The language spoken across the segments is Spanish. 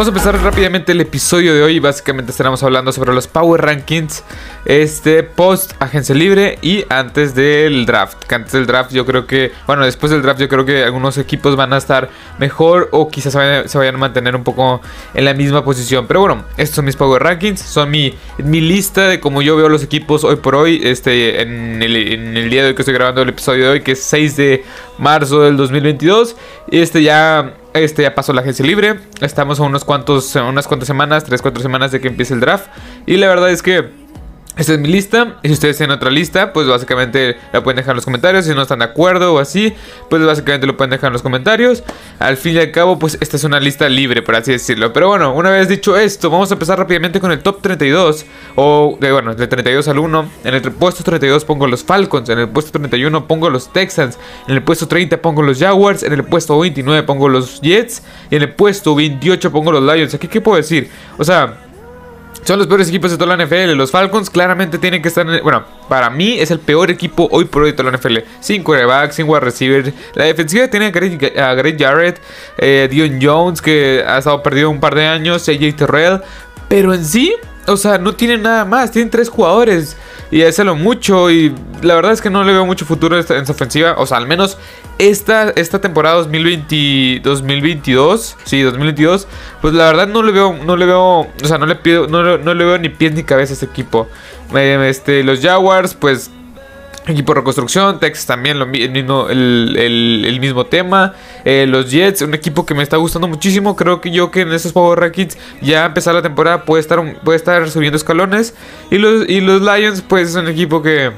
Vamos a empezar rápidamente el episodio de hoy. Básicamente estaremos hablando sobre los Power Rankings. Este post agencia libre y antes del draft. Que antes del draft yo creo que, bueno, después del draft yo creo que algunos equipos van a estar mejor o quizás se vayan, a mantener un poco en la misma posición. Pero bueno, estos son mis Power Rankings. Son mi, mi lista de cómo yo veo los equipos hoy por hoy. Este, en el, en el día de hoy que estoy grabando el episodio de hoy, que es 6 de marzo del 2022. Y este ya este ya pasó la agencia libre. Estamos a unos cuantos, unas cuantas semanas, 3-4 semanas de que empiece el draft. Y la verdad es que esta es mi lista. Y si ustedes tienen otra lista, pues básicamente la pueden dejar en los comentarios. Si no están de acuerdo o así, pues básicamente lo pueden dejar en los comentarios. Al fin y al cabo, pues esta es una lista libre, por así decirlo. Pero bueno, una vez dicho esto, vamos a empezar rápidamente con el top 32. O, de, bueno, de 32 al 1. En el puesto 32 pongo los Falcons. En el puesto 31 pongo los Texans. En el puesto 30 pongo los Jaguars. En el puesto 29 pongo los Jets. Y en el puesto 28 pongo los Lions. Aquí, ¿qué puedo decir? O sea... Son los peores equipos de toda la NFL. Los Falcons claramente tienen que estar en. Bueno, para mí es el peor equipo hoy por hoy de toda la NFL. Sin quarterback, sin wide receiver. La defensiva tiene a Greg, Jarrett, eh, Dion Jones, que ha estado perdido un par de años, AJ Terrell. Pero en sí, o sea, no tienen nada más. Tienen tres jugadores. Y es lo mucho. Y la verdad es que no le veo mucho futuro en esta ofensiva. O sea, al menos esta, esta temporada 2020, 2022. Sí, 2022. Pues la verdad no le veo. No le veo. O sea, no le pido. No, no le veo ni pies ni cabeza a este equipo. Eh, este, los Jaguars, pues Equipo de reconstrucción, Texas también lo, el, mismo, el, mismo tema. Eh, los Jets, un equipo que me está gustando muchísimo. Creo que yo que en esos Power Rankings ya empezar la temporada puede estar, puede estar subiendo escalones. Y los, y los Lions, pues es un equipo que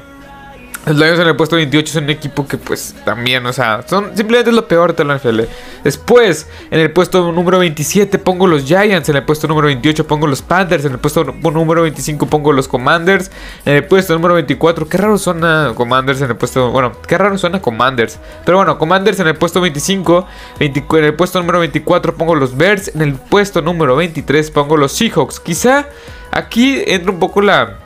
los Lions en el puesto 28 son un equipo que pues también, o sea, son simplemente lo peor de la NFL. Después, en el puesto número 27 pongo los Giants, en el puesto número 28 pongo los Panthers, en el puesto número 25 pongo los Commanders, en el puesto número 24, qué raro suena Commanders en el puesto, bueno, qué raro suena Commanders. Pero bueno, Commanders en el puesto 25, en el puesto número 24 pongo los Bears, en el puesto número 23 pongo los Seahawks. Quizá aquí entra un poco la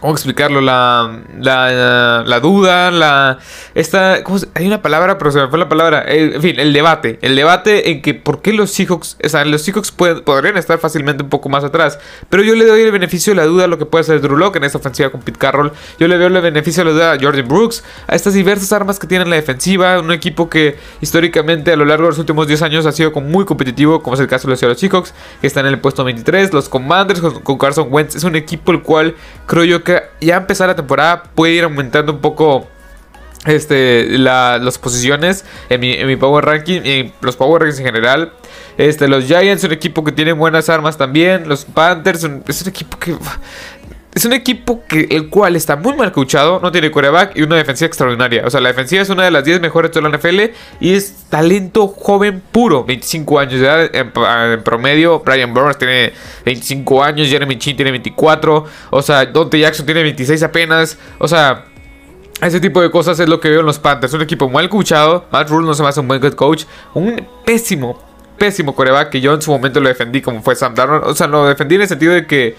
¿Cómo explicarlo? La, la, duda, la... Esta, ¿cómo Hay una palabra, pero se me fue la palabra. en fin, el debate. El debate en que por qué los Seahawks... O sea, los Seahawks podrían estar fácilmente un poco más atrás. Pero yo le doy el beneficio de la duda a lo que puede hacer Drew Locke en esta ofensiva con Pete Carroll. Yo le doy el beneficio de la duda a Jordan Brooks. A estas diversas armas que tiene la defensiva. Un equipo que históricamente a lo largo de los últimos 10 años ha sido muy competitivo. Como es el caso de los Seahawks. Que están en el puesto 23. Los Commanders con, con Carson Wentz. Es un equipo el cual creo yo que ya empezar la temporada puede ir aumentando un poco este, las posiciones en mi, Power Ranking y los Power Rankings en general. Este, los Giants, un equipo que tiene buenas armas también. Los Panthers, es un equipo que es un equipo que el cual está muy mal coachado, no tiene quarterback y una defensiva extraordinaria. O sea, la defensiva es una de las 10 mejores de la NFL y es talento joven puro, 25 años de edad en, promedio. Brian Burns tiene 25 años, Jeremy Chin tiene 24, o sea, Dante Jackson tiene 26 apenas. O sea, ese tipo de cosas es lo que veo en los Panthers. Un equipo mal coachado. Matt Rule no se me hace un buen coach. Un pésimo, pésimo coreback que yo en su momento lo defendí como fue Sam Darnold. O sea, lo defendí en el sentido de que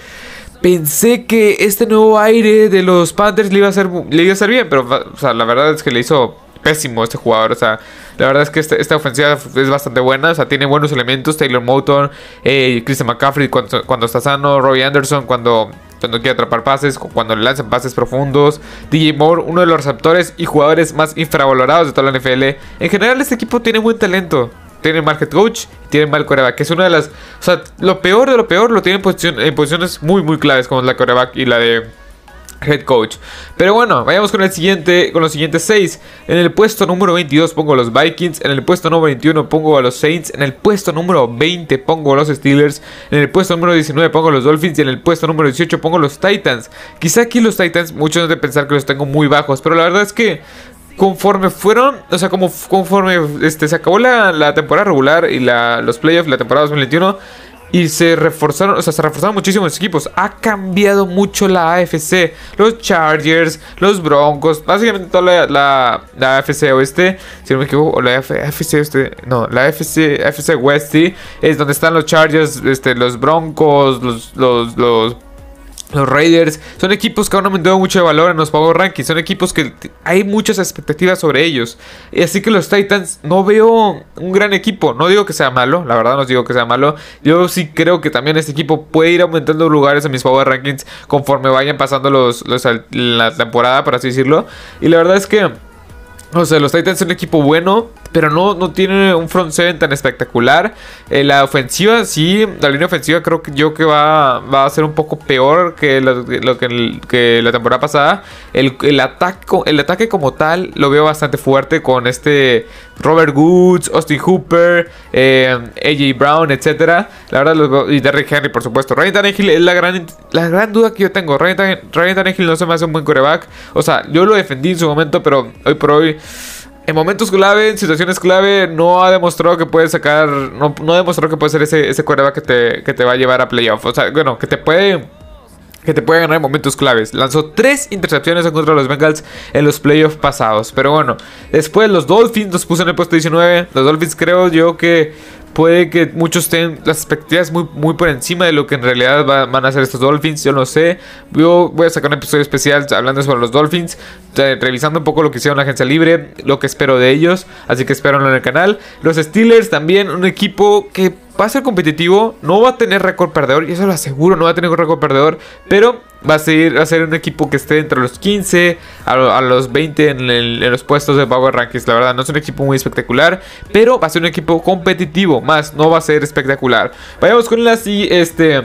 pensé que este nuevo aire de los Panthers le iba a hacer, le iba a hacer bien, pero la verdad es que le hizo pésimo este jugador. O sea, la verdad es que este, esta, ofensiva es bastante buena. O sea, tiene buenos elementos. Taylor Moton, eh, Christian McCaffrey cuando, cuando, está sano, Roy Anderson cuando, cuando quiere atrapar pases, cuando le lanzan pases profundos. DJ Moore, uno de los receptores y jugadores más infravalorados de toda la NFL. En general, este equipo tiene buen talento tiene market coach y tiene mal coreback, que es una de las... O sea, lo peor de lo peor lo tiene en, posiciones muy, muy claves como la coreback y la de head coach. Pero bueno, vayamos con el siguiente, con los siguientes 6. En el puesto número 22 pongo a los Vikings, en el puesto número 21 pongo a los Saints, en el puesto número 20 pongo a los Steelers, en el puesto número 19 pongo a los Dolphins y en el puesto número 18 pongo a los Titans. Quizá aquí los Titans, muchos de pensar que los tengo muy bajos, pero la verdad es que conforme fueron, o sea, como conforme este, se acabó la, temporada regular y la, los playoffs, la temporada 2021, y se reforzaron, o sea, se reforzaron muchísimo los equipos. Ha cambiado mucho la AFC. Los Chargers, los Broncos, básicamente toda la, la, AFC Oeste, si no me equivoco, o la AFC Oeste, no, la AFC, AFC West, es donde están los Chargers, este, los Broncos, los, los, los Los Raiders son equipos que han aumentado mucho de valor en los Power Rankings. Son equipos que hay muchas expectativas sobre ellos. Y así que los Titans no veo un gran equipo. No digo que sea malo, la verdad no digo que sea malo. Yo sí creo que también este equipo puede ir aumentando lugares en mis Power Rankings conforme vayan pasando los, la temporada, por así decirlo. Y la verdad es que o sea, los Titans son un equipo bueno, pero no, no tiene un front seven tan espectacular. Eh, la ofensiva, sí, la línea ofensiva creo que yo que va, va a ser un poco peor que lo, que, la temporada pasada. El, el, ataque, el ataque como tal lo veo bastante fuerte con este Robert Woods, Austin Hooper, eh, AJ Brown, etc. La verdad, y Derrick Henry, por supuesto. Ryan Tannehill es la gran, la gran duda que yo tengo. Ryan, Ryan Tannehill no se me hace un buen coreback. O sea, yo lo defendí en su momento, pero hoy por hoy en momentos clave, en situaciones clave, no ha demostrado que puede sacar. No, no ha demostrado que puede ser ese, ese que te, que te va a llevar a playoff. O sea, bueno, que te puede. Que te puede ganar en momentos claves. Lanzó tres intercepciones en contra de los Bengals en los playoffs pasados. Pero bueno, después los Dolphins los puso en el puesto 19. Los Dolphins creo yo que Puede que muchos estén las expectativas muy, muy por encima de lo que en realidad van a hacer estos Dolphins. Yo no sé. Yo voy a sacar un episodio especial hablando sobre los Dolphins. Revisando un poco lo que hicieron la agencia libre. Lo que espero de ellos. Así que espero en el canal. Los Steelers también. Un equipo que va a ser competitivo, no va a tener récord perdedor, y eso lo aseguro, no va a tener récord perdedor, pero va a, ser, a ser un equipo que esté entre los 15 a, los 20 en, los puestos de Power Rankings. La verdad, no es un equipo muy espectacular, pero va a ser un equipo competitivo, más no va a ser espectacular. Vayamos con la este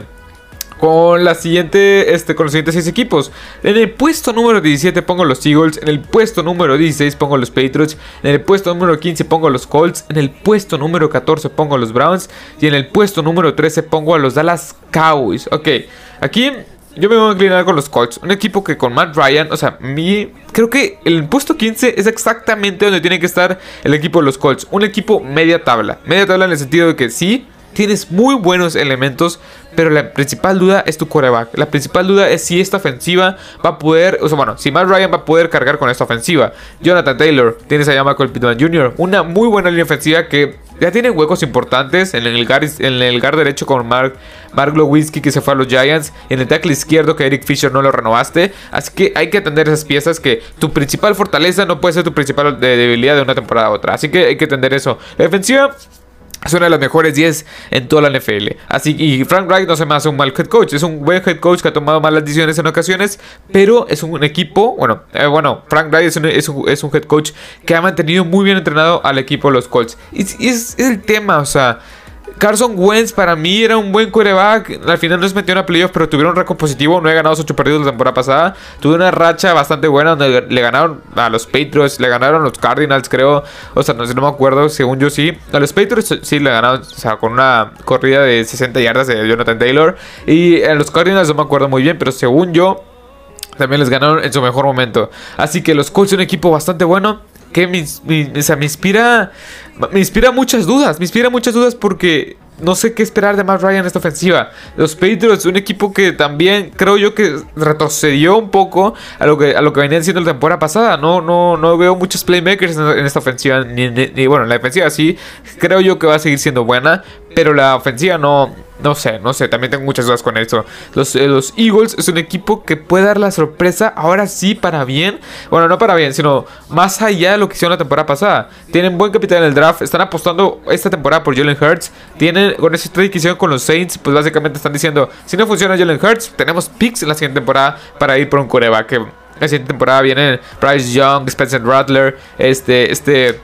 con la siguiente, este, con los siguientes 6 equipos. En el puesto número 17 pongo los Eagles. En el puesto número 16 pongo los Patriots. En el puesto número 15 pongo los Colts. En el puesto número 14 pongo los Browns. Y en el puesto número 13 pongo a los Dallas Cowboys. Ok, aquí yo me voy a inclinar con los Colts. Un equipo que con Matt Ryan, o sea, mi, creo que el puesto 15 es exactamente donde tiene que estar el equipo de los Colts. Un equipo media tabla. Media tabla en el sentido de que sí tienes muy buenos elementos, pero la principal duda es tu coreback. La principal duda es si esta ofensiva va a poder, o sea, bueno, si Matt Ryan va a poder cargar con esta ofensiva. Jonathan Taylor, tienes a Michael Pittman Jr., una muy buena línea ofensiva que ya tiene huecos importantes en el guard, en el derecho con Mark, Mark que se fue a los Giants, en el tackle izquierdo que Eric Fisher no lo renovaste. Así que hay que atender esas piezas que tu principal fortaleza no puede ser tu principal debilidad de una temporada a otra. Así que hay que atender eso. Defensiva es una de las mejores 10 en toda la NFL. Así y Frank Wright no se me hace un mal head coach. Es un buen head coach que ha tomado malas decisiones en ocasiones. Pero es un equipo. Bueno, eh, bueno Frank Wright es un, es, un, head coach que ha mantenido muy bien entrenado al equipo de los Colts. Y, es el tema, o sea. Carson Wentz para mí era un buen quarterback. Al final no se metió en a playoff, pero tuvieron un récord positivo. No he ganado 8 partidos la temporada pasada. Tuve una racha bastante buena donde le ganaron a los Patriots, le ganaron a los Cardinals, creo. O sea, no, sé, no me acuerdo, según yo sí. A los Patriots sí le ganaron, o sea, con una corrida de 60 yardas de Jonathan Taylor. Y a los Cardinals no me acuerdo muy bien, pero según yo también les ganaron en su mejor momento. Así que los Colts son un equipo bastante bueno que me, inspira me inspira muchas dudas, me inspira muchas dudas porque no sé qué esperar de Matt Ryan en esta ofensiva. Los Patriots, un equipo que también creo yo que retrocedió un poco a lo que, a lo que venían siendo la temporada pasada. No, no, no veo muchos playmakers en, esta ofensiva. Ni, bueno, la defensiva sí, creo yo que va a seguir siendo buena. Pero la ofensiva no, no sé, no sé, también tengo muchas dudas con esto. Los, eh, los, Eagles es un equipo que puede dar la sorpresa, ahora sí, para bien. Bueno, no para bien, sino más allá de lo que hicieron la temporada pasada. Tienen buen capital en el draft, están apostando esta temporada por Jalen Hurts. Tienen, con ese trade que hicieron con los Saints, pues básicamente están diciendo, si no funciona Jalen Hurts, tenemos picks en la siguiente temporada para ir por un coreback. Que la siguiente temporada vienen Bryce Young, Spencer Rattler, este, este...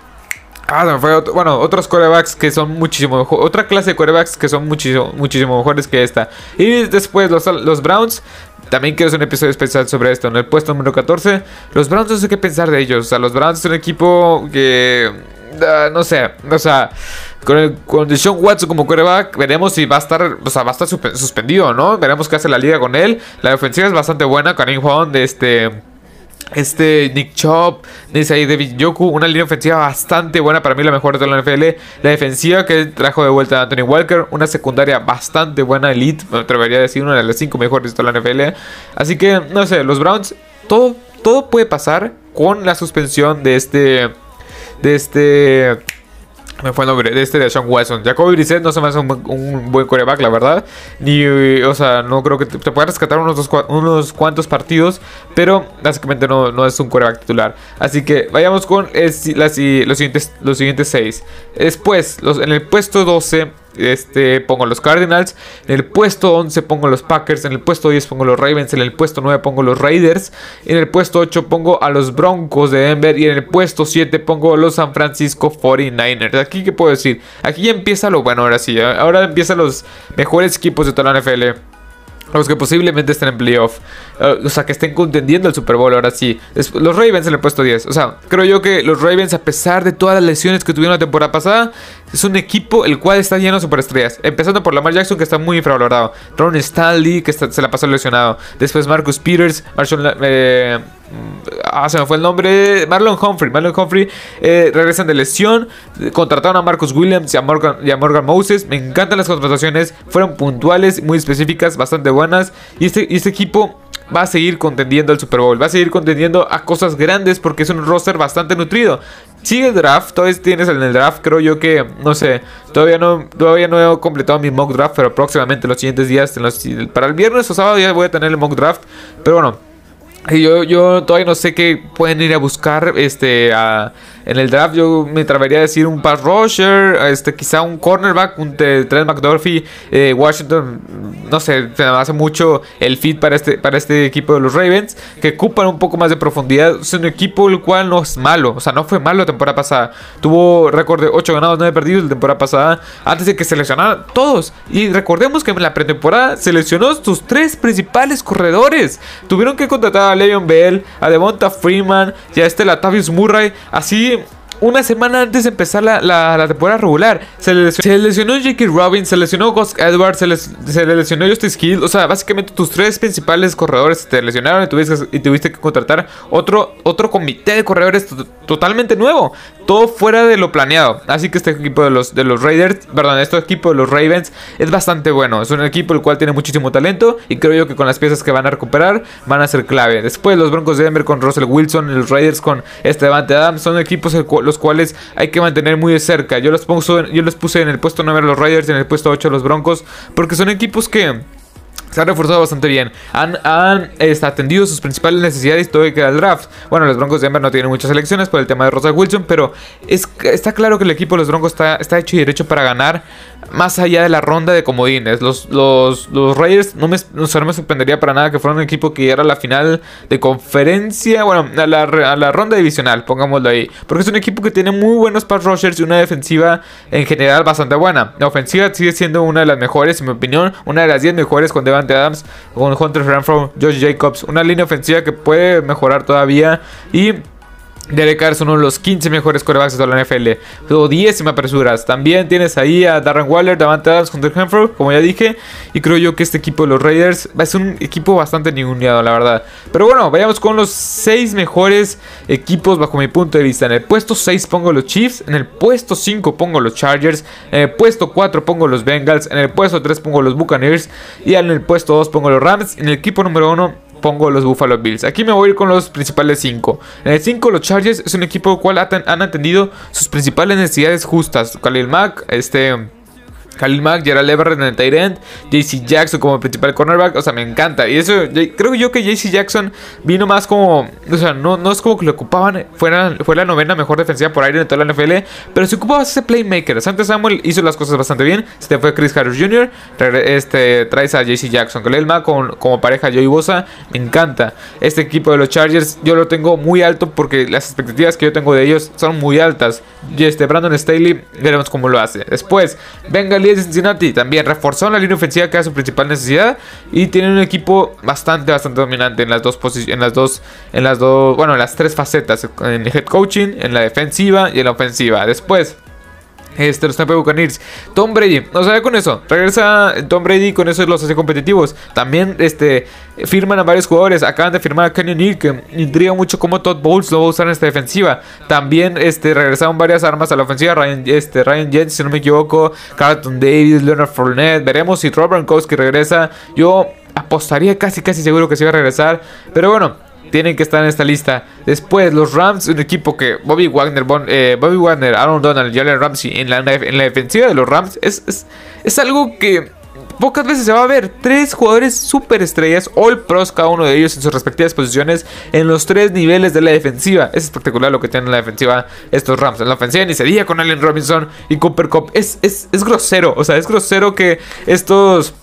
Ah, fue bueno, otros corebacks que son muchísimo mejor. Otra clase de corebacks que son muchísimo, muchísimo mejores que esta. Y después los, los Browns. También quiero hacer un episodio especial sobre esto. En el puesto número 14, los Browns no sé qué pensar de ellos. O sea, los Browns es un equipo que. Ah, no sé, o sea, con, el, con Watson como coreback, veremos si va a estar, o sea, va a estar suspendido, ¿no? Veremos qué hace la liga con él. La ofensiva es bastante buena. Karim Hunt, este este Nick Chop, dice David Yoku, una línea ofensiva bastante buena, para mí la mejor de toda la NFL. La defensiva que trajo de vuelta a Anthony Walker, una secundaria bastante buena, elite, me atrevería a decir una de las cinco mejores de la NFL. Así que, no sé, los Browns, todo, todo puede pasar con la suspensión de este, de este me fue el nombre de este de Sean Watson. Jacoby Brissett no se me hace un, buen coreback, la verdad. Ni, o sea, no creo que te, pueda rescatar unos, unos cuantos partidos. Pero básicamente no, no es un coreback titular. Así que vayamos con los, siguientes, los siguientes seis. Después, en el puesto 12 este, pongo los Cardinals. En el puesto 11 pongo los Packers. En el puesto 10 pongo los Ravens. En el puesto 9 pongo los Raiders. En el puesto 8 pongo a los Broncos de Denver. Y en el puesto 7 pongo los San Francisco 49ers. Aquí, ¿qué puedo decir? Aquí ya empieza lo bueno, ahora sí. ¿eh? Ahora empiezan los mejores equipos de toda la NFL los que posiblemente estén en playoff. Eh, o sea, que estén contendiendo el Super Bowl ahora sí. los Ravens en el puesto 10. O sea, creo yo que los Ravens, a pesar de todas las lesiones que tuvieron la temporada pasada, es un equipo el cual está lleno de superestrellas. Empezando por Lamar Jackson, que está muy infravalorado. Ron Stanley, que se la pasó lesionado. Después Marcus Peters, Marshall, eh, Ah, se me fue el nombre. Marlon Humphrey. Marlon Humphrey eh, regresan de lesión. Contrataron a Marcus Williams y a, Morgan, Moses. Me encantan las contrataciones. Fueron puntuales, muy específicas, bastante buenas. Y este, este equipo va a seguir contendiendo el Super Bowl. Va a seguir contendiendo a cosas grandes porque es un roster bastante nutrido. Sigue el draft, todavía tienes en el draft, creo yo que, no sé, todavía no, todavía no he completado mi mock draft, pero próximamente los siguientes días, para el viernes o sábado ya voy a tener el mock draft. Pero bueno, yo, yo todavía no sé qué pueden ir a buscar este a, en el draft yo me atrevería a decir un pass rusher, este, quizá un cornerback, un Trent McDuffie, eh, Washington, no sé, me hace mucho el fit para este, para este equipo de los Ravens, que ocupan un poco más de profundidad. Es un equipo el cual no es malo, o sea, no fue malo la temporada pasada. Tuvo récord de 8 ganados, 9 perdidos la temporada pasada, antes de que seleccionaran todos. Y recordemos que en la pretemporada seleccionó sus tres principales corredores. Tuvieron que contratar a Le'Veon Bell, a Devonta Freeman y a este Latavius Murray, así una semana antes de empezar la, temporada regular. Se, lesionó J.K. Robbins, se lesionó Gus Edwards, se, le lesionó Justice Hill. O sea, básicamente tus tres principales corredores te lesionaron y tuviste, y tuviste que contratar otro, otro comité de corredores totalmente nuevo. Todo fuera de lo planeado. Así que este equipo de los, de los Raiders, perdón, este equipo de los Ravens es bastante bueno. Es un equipo el cual tiene muchísimo talento y creo yo que con las piezas que van a recuperar van a ser clave. Después los Broncos de Denver con Russell Wilson, los Raiders con Esteban Adams son equipos los cuales hay que mantener muy de cerca. Yo los, yo los puse en el puesto 9 a los Raiders y en el puesto 8 a los Broncos, porque son equipos que se han reforzado bastante bien. Han, han este, atendido sus principales necesidades todo que el draft. Bueno, los Broncos de Denver no tienen muchas elecciones por el tema de Rosa Wilson, pero es, está claro que el equipo de los Broncos está, está hecho y derecho para ganar más allá de la ronda de comodines. Los, los, los Raiders no me, no, me sorprendería para nada que fueran un equipo que llegara a la final de conferencia, bueno, a la, a la ronda divisional, pongámoslo ahí. Porque es un equipo que tiene muy buenos pass rushers y una defensiva en general bastante buena. La ofensiva sigue siendo una de las mejores, en mi opinión, una de las 10 mejores con Adams, con Hunter Renfro, Josh Jacobs. Una línea ofensiva que puede mejorar todavía y Derek Carr es uno de los 15 mejores corebacks de la NFL. O 10 si me apresuras. También tienes ahí a Darren Waller, Davante Adams, Hunter Renfro, como ya dije. Y creo yo que este equipo de los Raiders ser un equipo bastante ninguneado, la verdad. Pero bueno, vayamos con los 6 mejores equipos bajo mi punto de vista. En el puesto 6 pongo los Chiefs. En el puesto 5 pongo los Chargers. En el puesto 4 pongo los Bengals. En el puesto 3 pongo los Buccaneers. Y en el puesto 2 pongo los Rams. En el equipo número 1 pongo los Buffalo Bills. Aquí me voy a ir con los principales 5. En el 5 los Chargers es un equipo cual han atendido sus principales necesidades justas. Khalil Mack, este... Khalil Mack, Gerald Everett en el tight end, JC Jackson como principal cornerback, o sea, me encanta. Y eso, creo yo que JC Jackson vino más como, o sea, no, no es como que lo ocupaban, fuera, fue la novena mejor defensiva por aire en toda la NFL, pero si ocupaba ese playmaker. Santos Samuel hizo las cosas bastante bien, se te fue Chris Harris Jr., este, traes a JC Jackson, Khalil Mack con, como pareja Joey Bosa, me encanta. Este equipo de los Chargers yo lo tengo muy alto porque las expectativas que yo tengo de ellos son muy altas. Y este Brandon Staley, veremos cómo lo hace. Después, de Cincinnati también reforzó la línea ofensiva que era su principal necesidad y tienen un equipo bastante bastante dominante en las dos posiciones en las dos en las dos bueno en las tres facetas en el head coaching en la defensiva y en la ofensiva. Después este, los Tampa Buccaneers. Tom Brady, no sabe con eso. Regresa Tom Brady con eso los hace competitivos. También este, firman a varios jugadores. Acaban de firmar a Kenny Neal, que mucho cómo Todd Bowles lo va a usar en esta defensiva. También este, regresaron varias armas a la ofensiva. Ryan, este, Ryan Jens, si no me equivoco. Carlton Davis, Leonard Fournette. Veremos si Robert Gronkowski regresa. Yo apostaría casi casi seguro que se va a regresar. Pero bueno. Tienen que estar en esta lista. Después, los Rams, un equipo que Bobby Wagner, eh, Bobby Wagner Aaron Donald, Jalen Ramsey en la, en la defensiva de los Rams es, es, algo que pocas veces se va a ver. Tres jugadores super estrellas, all pros cada uno de ellos en sus respectivas posiciones en los tres niveles de la defensiva. Es espectacular lo que tienen en la defensiva estos Rams. En la ofensiva ni se diga con Allen Robinson y Cooper Cup. Es, es, es grosero, o sea, es grosero que estos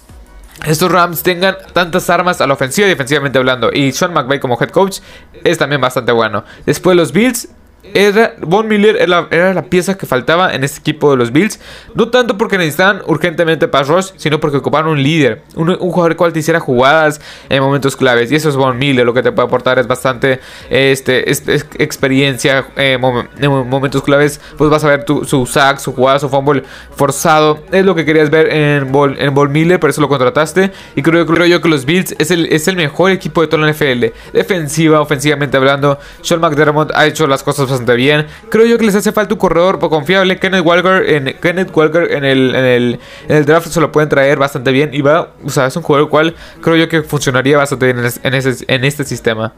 estos Rams tengan tantas armas a la ofensiva y defensivamente hablando. Y Sean McVay como head coach es también bastante bueno. Después los Bills era, Von Miller era, la pieza que faltaba en este equipo de los Bills. No tanto porque necesitaban urgentemente pass rush, sino porque ocupaban un líder. Un, jugador cual te hiciera jugadas en momentos claves. Y eso es Von Miller. Lo que te puede aportar es bastante este, experiencia en momentos claves. Pues vas a ver su sack, su jugada, su fumble forzado. Es lo que querías ver en Von, en Miller. Por eso lo contrataste. Y creo, creo yo que los Bills es el, es el mejor equipo de toda la NFL. Defensiva, ofensivamente hablando. Sean McDermott ha hecho las cosas bastante bien. Creo yo que les hace falta un corredor confiable. Kenneth Walker en, Kenneth Walker en el, en el, en el draft se lo pueden traer bastante bien. Y va, o sea, es un jugador cual creo yo que funcionaría bastante bien en, ese, en este sistema.